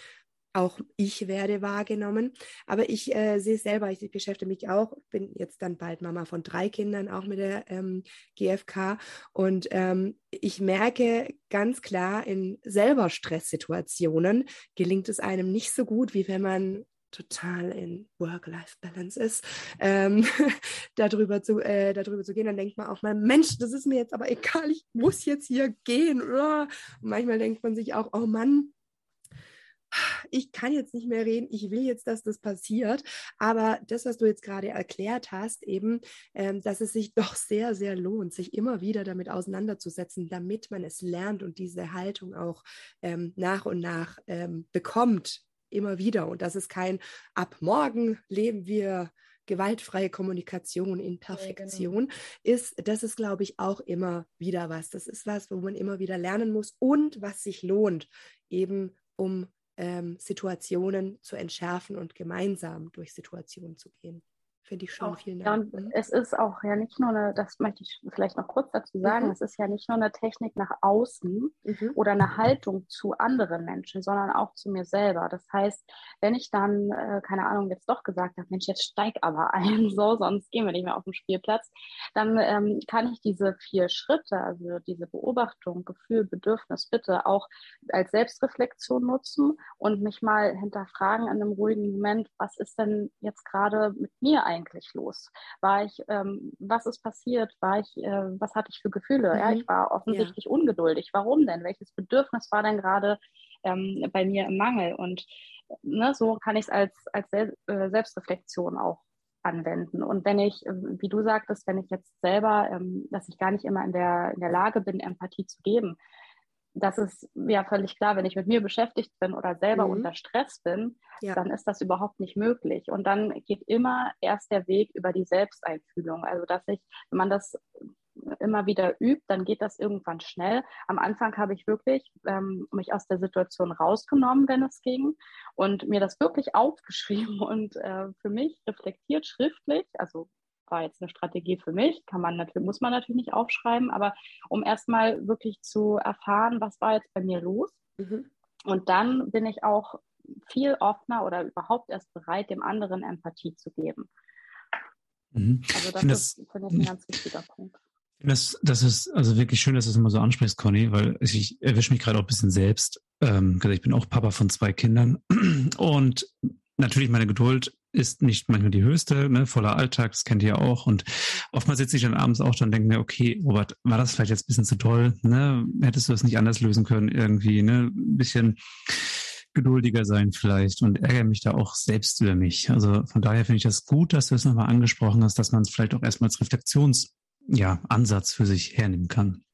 auch ich werde wahrgenommen. Aber ich äh, sehe es selber, ich beschäftige mich auch, bin jetzt dann bald Mama von drei Kindern, auch mit der ähm, GfK. Und ähm, ich merke ganz klar, in selber Stresssituationen gelingt es einem nicht so gut, wie wenn man total in Work-Life-Balance ist, ähm, darüber, zu, äh, darüber zu gehen, dann denkt man auch mal, Mensch, das ist mir jetzt aber egal, ich muss jetzt hier gehen. Und manchmal denkt man sich auch, oh Mann, ich kann jetzt nicht mehr reden, ich will jetzt, dass das passiert. Aber das, was du jetzt gerade erklärt hast, eben, ähm, dass es sich doch sehr, sehr lohnt, sich immer wieder damit auseinanderzusetzen, damit man es lernt und diese Haltung auch ähm, nach und nach ähm, bekommt, immer wieder. Und das ist kein ab morgen leben wir gewaltfreie Kommunikation in Perfektion ja, genau. ist, das ist, glaube ich, auch immer wieder was. Das ist was, wo man immer wieder lernen muss und was sich lohnt, eben um ähm, Situationen zu entschärfen und gemeinsam durch Situationen zu gehen. Finde ich schon. Auch, Vielen Dank. Ja, und es ist auch ja nicht nur eine, das möchte ich vielleicht noch kurz dazu sagen, mhm. es ist ja nicht nur eine Technik nach außen mhm. oder eine Haltung zu anderen Menschen, sondern auch zu mir selber. Das heißt, wenn ich dann, äh, keine Ahnung, jetzt doch gesagt habe, Mensch, jetzt steig aber ein, so, sonst gehen wir nicht mehr auf den Spielplatz, dann ähm, kann ich diese vier Schritte, also diese Beobachtung, Gefühl, Bedürfnis, Bitte auch als Selbstreflexion nutzen und mich mal hinterfragen in einem ruhigen Moment, was ist denn jetzt gerade mit mir eigentlich? Eigentlich los? War ich, ähm, was ist passiert? War ich, äh, was hatte ich für Gefühle? Mhm. Ja, ich war offensichtlich ja. ungeduldig. Warum denn? Welches Bedürfnis war denn gerade ähm, bei mir im Mangel? Und ne, so kann ich es als, als Sel äh, Selbstreflexion auch anwenden. Und wenn ich, ähm, wie du sagtest, wenn ich jetzt selber, ähm, dass ich gar nicht immer in der, in der Lage bin, Empathie zu geben, das ist ja völlig klar, wenn ich mit mir beschäftigt bin oder selber mhm. unter Stress bin, ja. dann ist das überhaupt nicht möglich. Und dann geht immer erst der Weg über die Selbsteinfühlung. Also, dass ich, wenn man das immer wieder übt, dann geht das irgendwann schnell. Am Anfang habe ich wirklich ähm, mich aus der Situation rausgenommen, wenn es ging, und mir das wirklich aufgeschrieben und äh, für mich reflektiert schriftlich, also war jetzt eine Strategie für mich, kann man natürlich, muss man natürlich nicht aufschreiben, aber um erstmal wirklich zu erfahren, was war jetzt bei mir los. Mhm. Und dann bin ich auch viel offener oder überhaupt erst bereit, dem anderen Empathie zu geben. Mhm. Also das, das ist, finde ich, ein ganz wichtiger Punkt. Das, das ist also wirklich schön, dass du es immer so ansprichst, Conny, weil ich erwische mich gerade auch ein bisschen selbst. Ähm, ich bin auch Papa von zwei Kindern und natürlich meine Geduld ist nicht manchmal die höchste, ne, voller Alltag, das kennt ihr ja auch. Und oftmals sitze ich dann abends auch dann denke mir, okay, Robert, war das vielleicht jetzt ein bisschen zu toll? Ne? Hättest du das nicht anders lösen können irgendwie? Ne? Ein bisschen geduldiger sein vielleicht und ärgere mich da auch selbst über mich. Also von daher finde ich das gut, dass du es nochmal angesprochen hast, dass man es vielleicht auch erstmal als Reflexions ja, für sich hernehmen kann.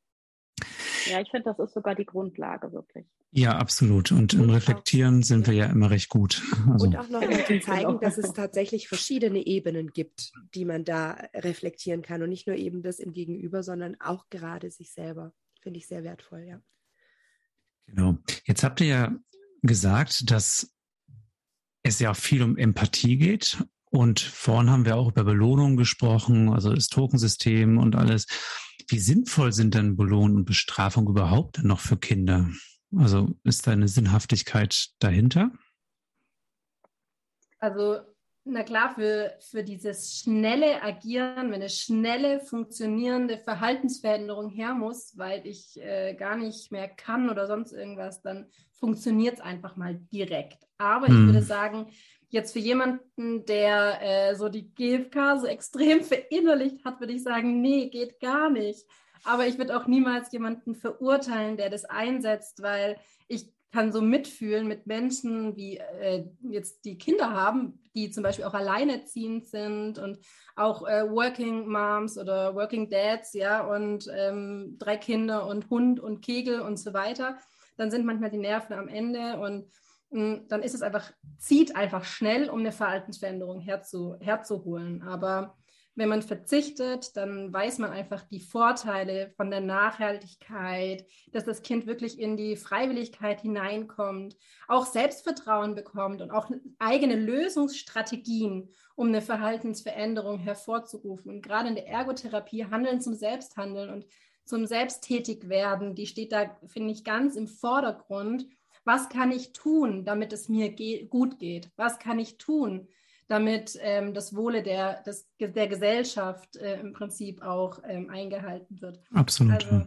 Ja, ich finde, das ist sogar die Grundlage wirklich. Ja, absolut. Und im Reflektieren sind wir ja immer recht gut. Also. Und auch nochmal zu zeigen, dass es tatsächlich verschiedene Ebenen gibt, die man da reflektieren kann. Und nicht nur eben das im Gegenüber, sondern auch gerade sich selber. Finde ich sehr wertvoll, ja. Genau. Jetzt habt ihr ja gesagt, dass es ja viel um Empathie geht und vorhin haben wir auch über Belohnung gesprochen, also das Tokensystem und alles. Wie sinnvoll sind denn Belohnung und Bestrafung überhaupt denn noch für Kinder? Also ist da eine Sinnhaftigkeit dahinter? Also, na klar, für, für dieses schnelle Agieren, wenn eine schnelle, funktionierende Verhaltensveränderung her muss, weil ich äh, gar nicht mehr kann oder sonst irgendwas, dann funktioniert es einfach mal direkt. Aber hm. ich würde sagen, Jetzt für jemanden, der äh, so die GFK so extrem verinnerlicht hat, würde ich sagen, nee, geht gar nicht. Aber ich würde auch niemals jemanden verurteilen, der das einsetzt, weil ich kann so mitfühlen mit Menschen, wie äh, jetzt die Kinder haben, die zum Beispiel auch alleinerziehend sind und auch äh, Working Moms oder Working Dads, ja, und ähm, drei Kinder und Hund und Kegel und so weiter. Dann sind manchmal die Nerven am Ende und dann ist es einfach, zieht einfach schnell, um eine Verhaltensveränderung herzu, herzuholen. Aber wenn man verzichtet, dann weiß man einfach die Vorteile von der Nachhaltigkeit, dass das Kind wirklich in die Freiwilligkeit hineinkommt, auch Selbstvertrauen bekommt und auch eigene Lösungsstrategien, um eine Verhaltensveränderung hervorzurufen. Und gerade in der Ergotherapie Handeln zum Selbsthandeln und zum Selbsttätigwerden, die steht da, finde ich, ganz im Vordergrund was kann ich tun, damit es mir ge gut geht? Was kann ich tun, damit ähm, das Wohle der, des, der Gesellschaft äh, im Prinzip auch ähm, eingehalten wird? Absolut. Also,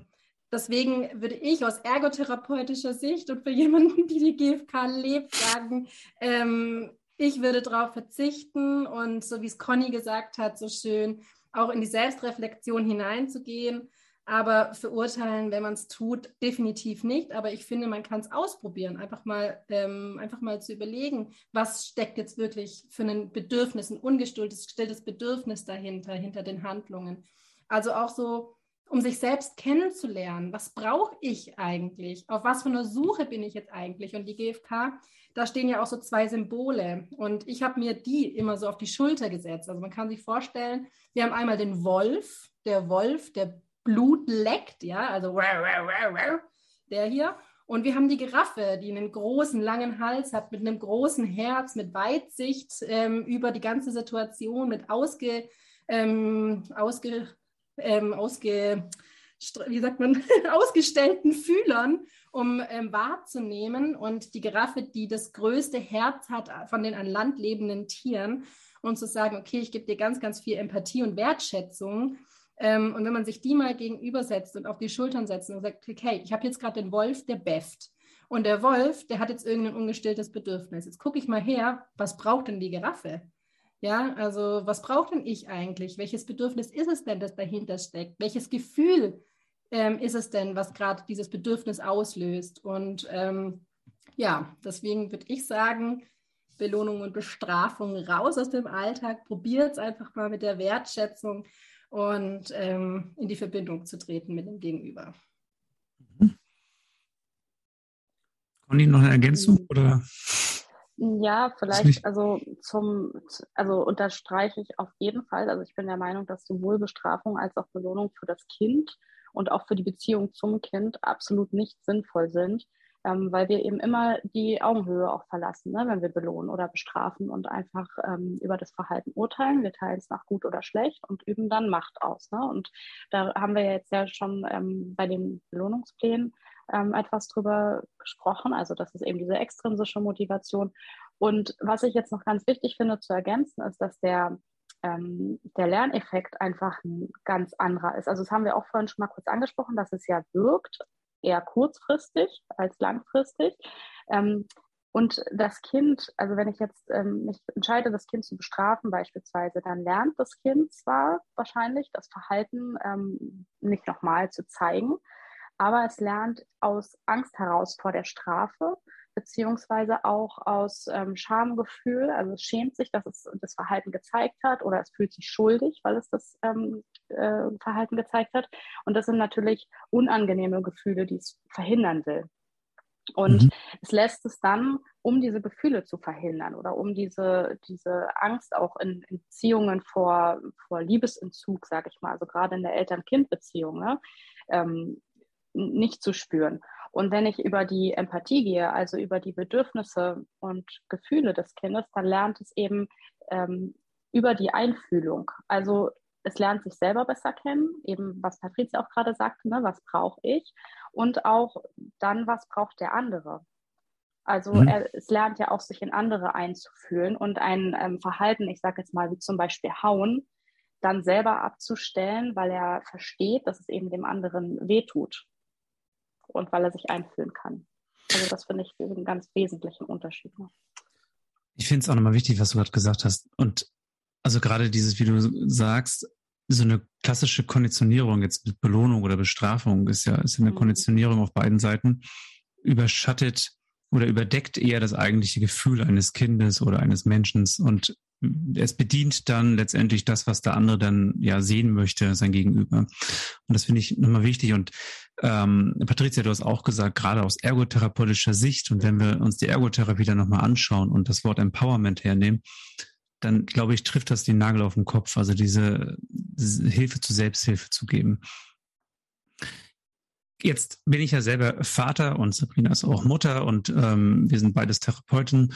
Deswegen würde ich aus ergotherapeutischer Sicht und für jemanden, die die GfK lebt, sagen, ähm, ich würde darauf verzichten und so wie es Conny gesagt hat, so schön auch in die Selbstreflexion hineinzugehen aber verurteilen, wenn man es tut, definitiv nicht. Aber ich finde, man kann es ausprobieren. Einfach mal, ähm, einfach mal zu überlegen, was steckt jetzt wirklich für ein Bedürfnis, ein ungestilltes Bedürfnis dahinter, hinter den Handlungen. Also auch so, um sich selbst kennenzulernen. Was brauche ich eigentlich? Auf was für einer Suche bin ich jetzt eigentlich? Und die GfK, da stehen ja auch so zwei Symbole. Und ich habe mir die immer so auf die Schulter gesetzt. Also man kann sich vorstellen, wir haben einmal den Wolf, der Wolf, der Blut leckt, ja, also der hier. Und wir haben die Giraffe, die einen großen, langen Hals hat, mit einem großen Herz, mit Weitsicht ähm, über die ganze Situation, mit ausge, ähm, ausge, ähm, ausge, wie sagt man, ausgestellten Fühlern, um ähm, wahrzunehmen. Und die Giraffe, die das größte Herz hat von den an Land lebenden Tieren, und zu sagen, okay, ich gebe dir ganz, ganz viel Empathie und Wertschätzung ähm, und wenn man sich die mal gegenübersetzt und auf die Schultern setzt und sagt, okay, ich habe jetzt gerade den Wolf, der befft. Und der Wolf, der hat jetzt irgendein ungestilltes Bedürfnis. Jetzt gucke ich mal her, was braucht denn die Giraffe? Ja, also was braucht denn ich eigentlich? Welches Bedürfnis ist es denn, das dahinter steckt? Welches Gefühl ähm, ist es denn, was gerade dieses Bedürfnis auslöst? Und ähm, ja, deswegen würde ich sagen, Belohnung und Bestrafung raus aus dem Alltag. Probiert es einfach mal mit der Wertschätzung und ähm, in die Verbindung zu treten mit dem Gegenüber. Mhm. Conny, noch eine Ergänzung Mhm. oder? Ja, vielleicht, also zum, also unterstreiche ich auf jeden Fall. Also ich bin der Meinung, dass sowohl Bestrafung als auch Belohnung für das Kind und auch für die Beziehung zum Kind absolut nicht sinnvoll sind, ähm, weil wir eben immer die Augenhöhe auch verlassen, ne, wenn wir belohnen oder bestrafen und einfach ähm, über das Verhalten urteilen. Wir teilen es nach gut oder schlecht und üben dann Macht aus. Ne? Und da haben wir jetzt ja schon ähm, bei den Belohnungsplänen ähm, etwas drüber gesprochen. Also das ist eben diese extrinsische Motivation. Und was ich jetzt noch ganz wichtig finde zu ergänzen, ist, dass der, ähm, der Lerneffekt einfach ein ganz anderer ist. Also das haben wir auch vorhin schon mal kurz angesprochen, dass es ja wirkt, eher kurzfristig als langfristig. Ähm, und das Kind, also wenn ich jetzt ähm, mich entscheide, das Kind zu bestrafen beispielsweise, dann lernt das Kind zwar wahrscheinlich das Verhalten ähm, nicht nochmal zu zeigen, aber es lernt aus Angst heraus vor der Strafe, beziehungsweise auch aus ähm, Schamgefühl. Also es schämt sich, dass es das Verhalten gezeigt hat oder es fühlt sich schuldig, weil es das ähm, äh, Verhalten gezeigt hat. Und das sind natürlich unangenehme Gefühle, die es verhindern will. Und Mhm. es lässt es dann, um diese Gefühle zu verhindern oder um diese, diese Angst auch in, in Beziehungen vor, vor Liebesentzug, sage ich mal, also gerade in der Eltern-Kind-Beziehung, ne, ähm, nicht zu spüren. Und wenn ich über die Empathie gehe, also über die Bedürfnisse und Gefühle des Kindes, dann lernt es eben ähm, über die Einfühlung. Also es lernt sich selber besser kennen, eben was Patricia auch gerade sagte, ne, was brauche ich und auch dann, was braucht der andere. Also Mhm. er, es lernt ja auch, sich in andere einzufühlen und ein ähm, Verhalten, ich sage jetzt mal wie zum Beispiel Hauen, dann selber abzustellen, weil er versteht, dass es eben dem anderen wehtut und weil er sich einfühlen kann. Also das finde ich einen ganz wesentlichen Unterschied. Ich finde es auch nochmal wichtig, was du gerade gesagt hast. Und also gerade dieses, wie du sagst, so eine klassische Konditionierung jetzt mit Belohnung oder Bestrafung ist ja, ist ja eine Mhm. Konditionierung auf beiden Seiten, überschattet oder überdeckt eher das eigentliche Gefühl eines Kindes oder eines Menschen und es bedient dann letztendlich das, was der andere dann ja sehen möchte, sein Gegenüber. Und das finde ich nochmal wichtig. Und ähm, Patricia, du hast auch gesagt, gerade aus ergotherapeutischer Sicht und wenn wir uns die Ergotherapie dann nochmal anschauen und das Wort Empowerment hernehmen, dann glaube ich, trifft das den Nagel auf den Kopf, also diese, diese Hilfe zur Selbsthilfe zu geben. Jetzt bin ich ja selber Vater und Sabrina ist auch Mutter und ähm, wir sind beides Therapeuten.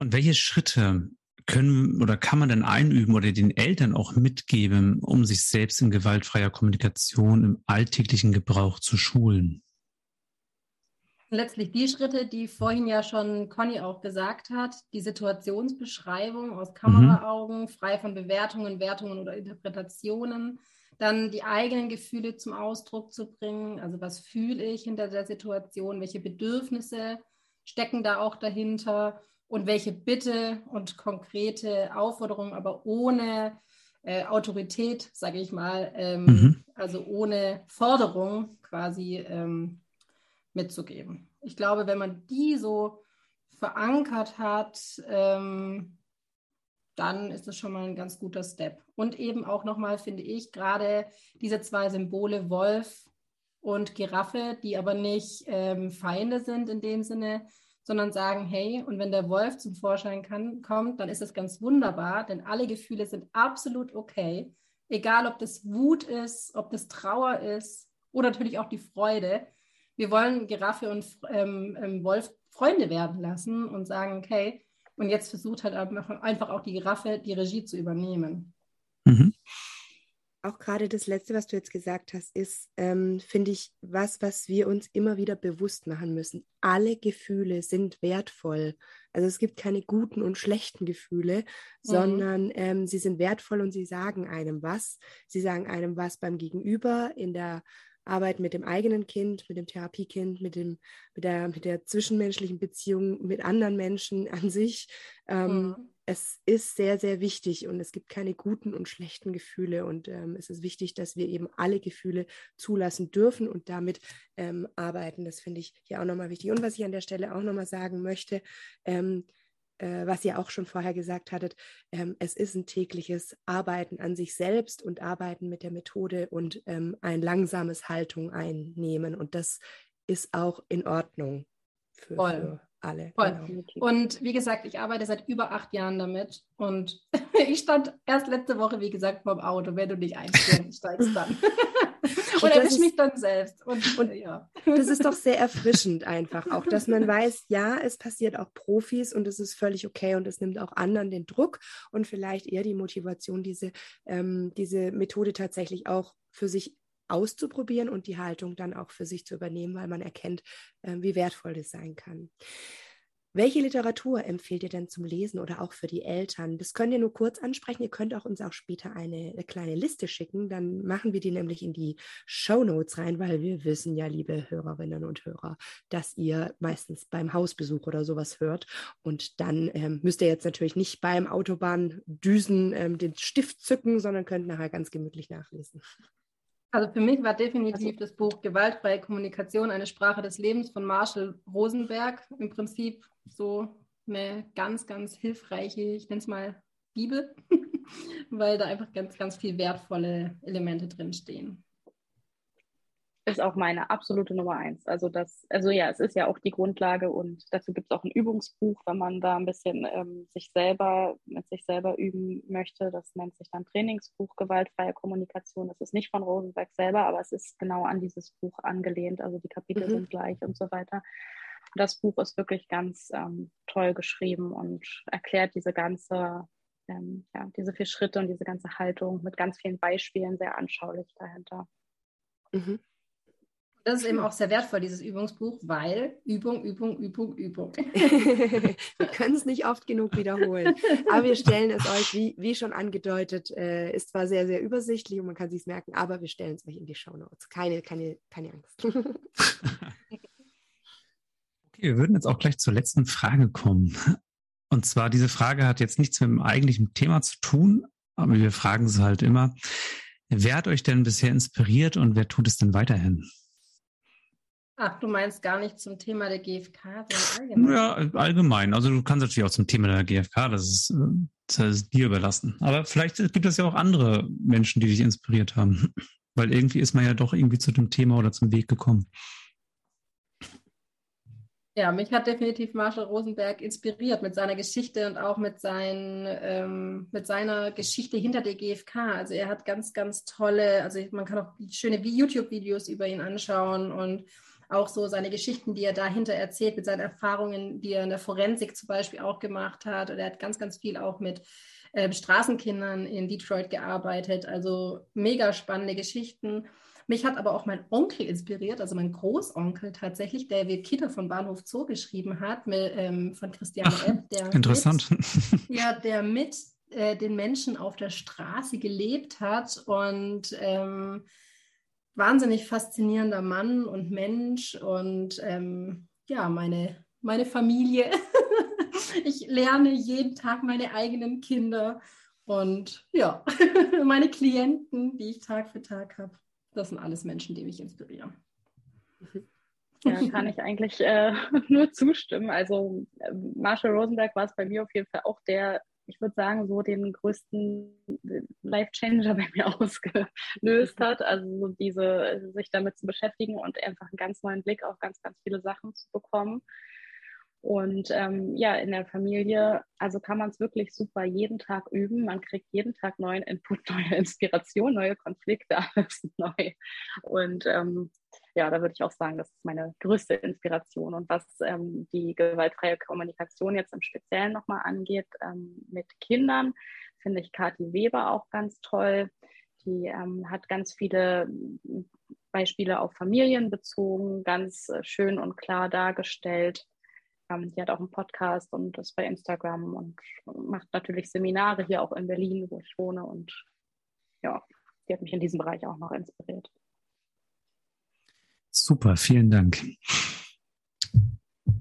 Und welche Schritte können oder kann man denn einüben oder den Eltern auch mitgeben, um sich selbst in gewaltfreier Kommunikation im alltäglichen Gebrauch zu schulen? Letztlich die Schritte, die vorhin ja schon Conny auch gesagt hat, die Situationsbeschreibung aus Kameraaugen, frei von Bewertungen, Wertungen oder Interpretationen, dann die eigenen Gefühle zum Ausdruck zu bringen, also was fühle ich hinter der Situation, welche Bedürfnisse stecken da auch dahinter und welche Bitte und konkrete Aufforderungen, aber ohne äh, Autorität, sage ich mal, ähm, Mhm. also ohne Forderung quasi ähm, mitzugeben. Ich glaube, wenn man die so verankert hat, ähm, dann ist das schon mal ein ganz guter Step. Und eben auch nochmal, finde ich, gerade diese zwei Symbole Wolf und Giraffe, die aber nicht ähm, Feinde sind in dem Sinne, sondern sagen, hey, und wenn der Wolf zum Vorschein kann, kommt, dann ist das ganz wunderbar, denn alle Gefühle sind absolut okay. Egal, ob das Wut ist, ob das Trauer ist oder natürlich auch die Freude. Wir wollen Giraffe und ähm, ähm, Wolf Freunde werden lassen und sagen, okay, und jetzt versucht halt einfach auch die Giraffe die Regie zu übernehmen. Mhm. Auch gerade das Letzte, was du jetzt gesagt hast, ist, ähm, finde ich, was, was wir uns immer wieder bewusst machen müssen. Alle Gefühle sind wertvoll. Also es gibt keine guten und schlechten Gefühle, Mhm. sondern ähm, sie sind wertvoll und sie sagen einem was. Sie sagen einem was beim Gegenüber in der Arbeit mit dem eigenen Kind, mit dem Therapiekind, mit, dem, mit, der, mit der zwischenmenschlichen Beziehung mit anderen Menschen an sich. Ähm, Mhm. Es ist sehr, sehr wichtig und es gibt keine guten und schlechten Gefühle und ähm, es ist wichtig, dass wir eben alle Gefühle zulassen dürfen und damit ähm, arbeiten. Das finde ich hier auch nochmal wichtig. Und was ich an der Stelle auch nochmal sagen möchte, ähm, äh, was ihr auch schon vorher gesagt hattet, ähm, es ist ein tägliches Arbeiten an sich selbst und Arbeiten mit der Methode und ähm, ein langsames Haltung einnehmen. Und das ist auch in Ordnung, für, für alle. Genau. Und wie gesagt, ich arbeite seit über acht Jahren damit und ich stand erst letzte Woche, wie gesagt, beim Auto. Wenn du nicht einsteigst, dann. und erwische mich dann selbst. Und, und ja. das ist doch sehr erfrischend einfach auch, dass man weiß, ja, es passiert auch Profis und es ist völlig okay und es nimmt auch anderen den Druck und vielleicht eher die Motivation, diese, ähm, diese Methode tatsächlich auch für sich auszuprobieren und die Haltung dann auch für sich zu übernehmen, weil man erkennt, äh, wie wertvoll das sein kann. Welche Literatur empfehlt ihr denn zum Lesen oder auch für die Eltern? Das könnt ihr nur kurz ansprechen. Ihr könnt auch uns auch später eine, eine kleine Liste schicken. Dann machen wir die nämlich in die Show Notes rein, weil wir wissen ja, liebe Hörerinnen und Hörer, dass ihr meistens beim Hausbesuch oder sowas hört. Und dann ähm, müsst ihr jetzt natürlich nicht beim Autobahndüsen ähm, den Stift zücken, sondern könnt nachher ganz gemütlich nachlesen. Also für mich war definitiv also, das Buch Gewaltfreie Kommunikation, eine Sprache des Lebens von Marshall Rosenberg. Im Prinzip so eine ganz, ganz hilfreiche, ich nenne es mal Bibel, weil da einfach ganz, ganz viel wertvolle Elemente drinstehen ist auch meine absolute Nummer eins. Also das, also ja, es ist ja auch die Grundlage und dazu gibt es auch ein Übungsbuch, wenn man da ein bisschen ähm, sich selber mit sich selber üben möchte. Das nennt sich dann Trainingsbuch Gewaltfreie Kommunikation. Das ist nicht von Rosenberg selber, aber es ist genau an dieses Buch angelehnt. Also die Kapitel mhm. sind gleich und so weiter. Das Buch ist wirklich ganz ähm, toll geschrieben und erklärt diese ganze ähm, ja, diese vier Schritte und diese ganze Haltung mit ganz vielen Beispielen sehr anschaulich dahinter. Mhm. Das ist eben auch sehr wertvoll, dieses Übungsbuch, weil Übung, Übung, Übung, Übung. wir können es nicht oft genug wiederholen. Aber wir stellen es euch, wie, wie schon angedeutet, äh, ist zwar sehr, sehr übersichtlich und man kann es sich merken, aber wir stellen es euch in die Show Notes. Keine, keine, keine Angst. okay, wir würden jetzt auch gleich zur letzten Frage kommen. Und zwar, diese Frage hat jetzt nichts mit dem eigentlichen Thema zu tun, aber wir fragen es halt immer. Wer hat euch denn bisher inspiriert und wer tut es denn weiterhin? Ach, du meinst gar nicht zum Thema der GfK, sondern allgemein? Ja, allgemein. Also du kannst natürlich auch zum Thema der GfK, das ist, das ist dir überlassen. Aber vielleicht gibt es ja auch andere Menschen, die dich inspiriert haben. Weil irgendwie ist man ja doch irgendwie zu dem Thema oder zum Weg gekommen. Ja, mich hat definitiv Marshall Rosenberg inspiriert mit seiner Geschichte und auch mit, sein, ähm, mit seiner Geschichte hinter der GfK. Also er hat ganz, ganz tolle, also man kann auch schöne YouTube-Videos über ihn anschauen und auch so seine Geschichten, die er dahinter erzählt, mit seinen Erfahrungen, die er in der Forensik zum Beispiel auch gemacht hat. Und er hat ganz, ganz viel auch mit äh, Straßenkindern in Detroit gearbeitet. Also mega spannende Geschichten. Mich hat aber auch mein Onkel inspiriert, also mein Großonkel tatsächlich, der wie Kita von Bahnhof Zoo geschrieben hat, mit, ähm, von Christiane Epp. Der interessant. Mit, ja, der mit äh, den Menschen auf der Straße gelebt hat und ähm, wahnsinnig faszinierender Mann und Mensch und ähm, ja, meine, meine Familie. ich lerne jeden Tag meine eigenen Kinder und ja, meine Klienten, die ich Tag für Tag habe. Das sind alles Menschen, die mich inspirieren. Ja, kann ich eigentlich äh, nur zustimmen. Also äh, Marshall Rosenberg war es bei mir auf jeden Fall auch der ich würde sagen, so den größten Life-Changer bei mir ausgelöst hat. Also so diese, sich damit zu beschäftigen und einfach einen ganz neuen Blick auf ganz, ganz viele Sachen zu bekommen. Und ähm, ja, in der Familie, also kann man es wirklich super jeden Tag üben. Man kriegt jeden Tag neuen Input, neue Inspiration, neue Konflikte, alles neu. Und ähm, ja, da würde ich auch sagen, das ist meine größte Inspiration. Und was ähm, die gewaltfreie Kommunikation jetzt im Speziellen nochmal angeht, ähm, mit Kindern, finde ich Kathi Weber auch ganz toll. Die ähm, hat ganz viele Beispiele auf Familien bezogen, ganz äh, schön und klar dargestellt. Ähm, die hat auch einen Podcast und ist bei Instagram und macht natürlich Seminare hier auch in Berlin, wo ich wohne. Und ja, die hat mich in diesem Bereich auch noch inspiriert. Super, vielen Dank.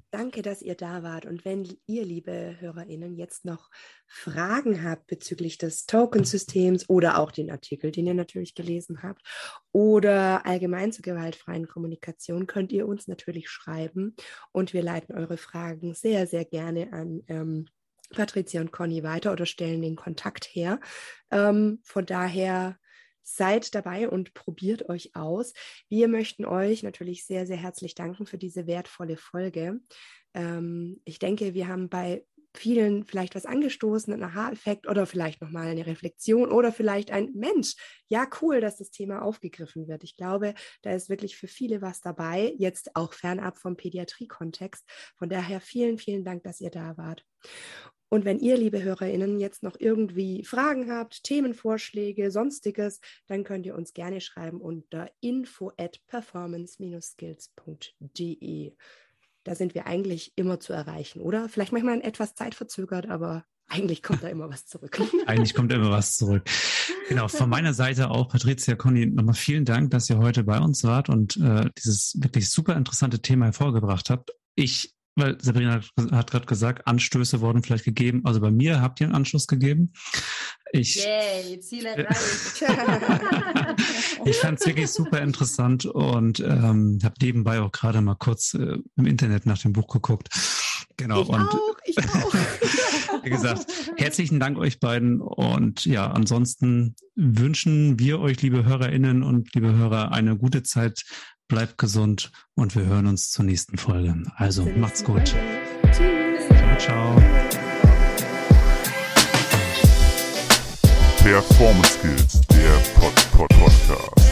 Danke, dass ihr da wart. Und wenn ihr, liebe HörerInnen, jetzt noch Fragen habt bezüglich des Tokensystems oder auch den Artikel, den ihr natürlich gelesen habt, oder allgemein zur gewaltfreien Kommunikation, könnt ihr uns natürlich schreiben und wir leiten eure Fragen sehr, sehr gerne an ähm, Patricia und Conny weiter oder stellen den Kontakt her. Ähm, von daher seid dabei und probiert euch aus. Wir möchten euch natürlich sehr, sehr herzlich danken für diese wertvolle Folge. Ähm, ich denke, wir haben bei vielen vielleicht was angestoßen, ein Aha-Effekt oder vielleicht nochmal eine Reflexion oder vielleicht ein Mensch. Ja, cool, dass das Thema aufgegriffen wird. Ich glaube, da ist wirklich für viele was dabei, jetzt auch fernab vom Pädiatrie-Kontext. Von daher vielen, vielen Dank, dass ihr da wart. Und wenn ihr, liebe HörerInnen, jetzt noch irgendwie Fragen habt, Themenvorschläge, sonstiges, dann könnt ihr uns gerne schreiben unter info at performance-skills.de. Da sind wir eigentlich immer zu erreichen, oder? Vielleicht manchmal etwas zeitverzögert, aber eigentlich kommt da immer was zurück. eigentlich kommt immer was zurück. Genau, von meiner Seite auch, Patricia, Conny, nochmal vielen Dank, dass ihr heute bei uns wart und äh, dieses wirklich super interessante Thema hervorgebracht habt. Ich weil Sabrina hat, hat gerade gesagt, Anstöße wurden vielleicht gegeben. Also bei mir habt ihr einen Anschluss gegeben. Ich, Yay, Ziele erreicht. ich fand es wirklich super interessant und ähm, habe nebenbei auch gerade mal kurz äh, im Internet nach dem Buch geguckt. Genau. Ich und auch, ich auch. wie gesagt, herzlichen Dank euch beiden. Und ja, ansonsten wünschen wir euch, liebe HörerInnen und liebe Hörer, eine gute Zeit bleibt gesund und wir hören uns zur nächsten Folge. Also macht's gut. Ciao, ciao. Performance Skills, der Pod, Pod Podcast.